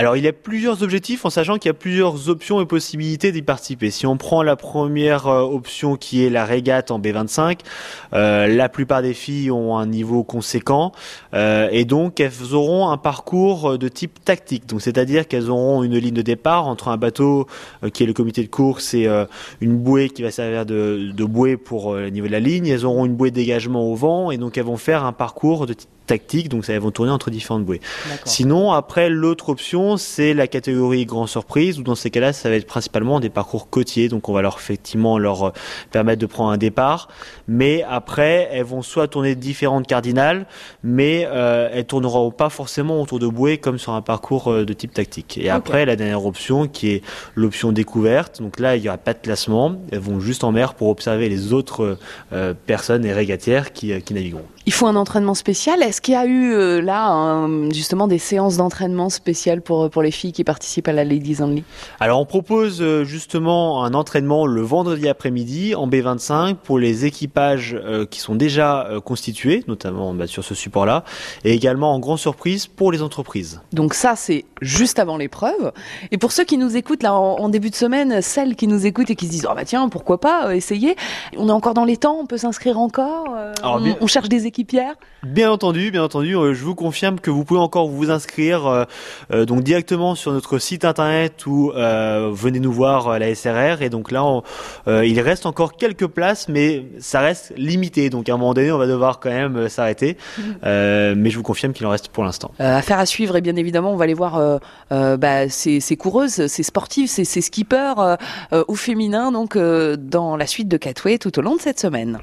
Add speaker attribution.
Speaker 1: Alors il y a plusieurs objectifs en sachant qu'il y a plusieurs options et possibilités d'y participer. Si on prend la première euh, option qui est la régate en B25, euh, la plupart des filles ont un niveau conséquent euh, et donc elles auront un parcours de type tactique. Donc c'est-à-dire qu'elles auront une ligne de départ entre un bateau qui est le comité de course et une bouée qui va servir de, de bouée pour le niveau de la ligne. Elles auront une bouée de dégagement au vent et donc elles vont faire un parcours de type tactique, donc elles vont tourner entre différentes bouées. Sinon, après, l'autre option, c'est la catégorie grand surprise, où dans ces cas-là, ça va être principalement des parcours côtiers, donc on va leur effectivement leur euh, permettre de prendre un départ, mais après, elles vont soit tourner différentes cardinales, mais euh, elles tourneront pas forcément autour de bouées comme sur un parcours euh, de type tactique. Et après, la dernière option, qui est l'option découverte, donc là, il n'y aura pas de classement, elles vont juste en mer pour observer les autres euh, personnes et régatières qui, qui navigueront.
Speaker 2: Il faut un entraînement spécial. Est-ce qu'il y a eu euh, là justement des séances d'entraînement spéciales pour, pour les filles qui participent à la Ladies Only
Speaker 1: Alors on propose euh, justement un entraînement le vendredi après-midi en B25 pour les équipages euh, qui sont déjà constitués, notamment bah, sur ce support-là, et également en grande surprise pour les entreprises.
Speaker 2: Donc ça c'est juste avant l'épreuve. Et pour ceux qui nous écoutent là en, début de semaine, celles qui nous écoutent et qui se disent oh bah tiens pourquoi pas essayer, on est encore dans les temps, on peut s'inscrire encore. on, on cherche des équipières?
Speaker 1: Bien entendu, bien entendu, euh, je vous confirme que vous pouvez encore vous inscrire euh, euh, donc directement sur notre site internet ou venez nous voir à la SRR et donc là il reste encore quelques places mais ça reste limité donc à un moment donné on va devoir quand même s'arrêter mais je vous confirme qu'il en reste pour l'instant.
Speaker 2: affaire à suivre et bien évidemment on va aller voir bah, ces, ces, coureuses, ces sportives, ces, ces skippers au féminin donc dans la suite de Catway tout au long de cette semaine.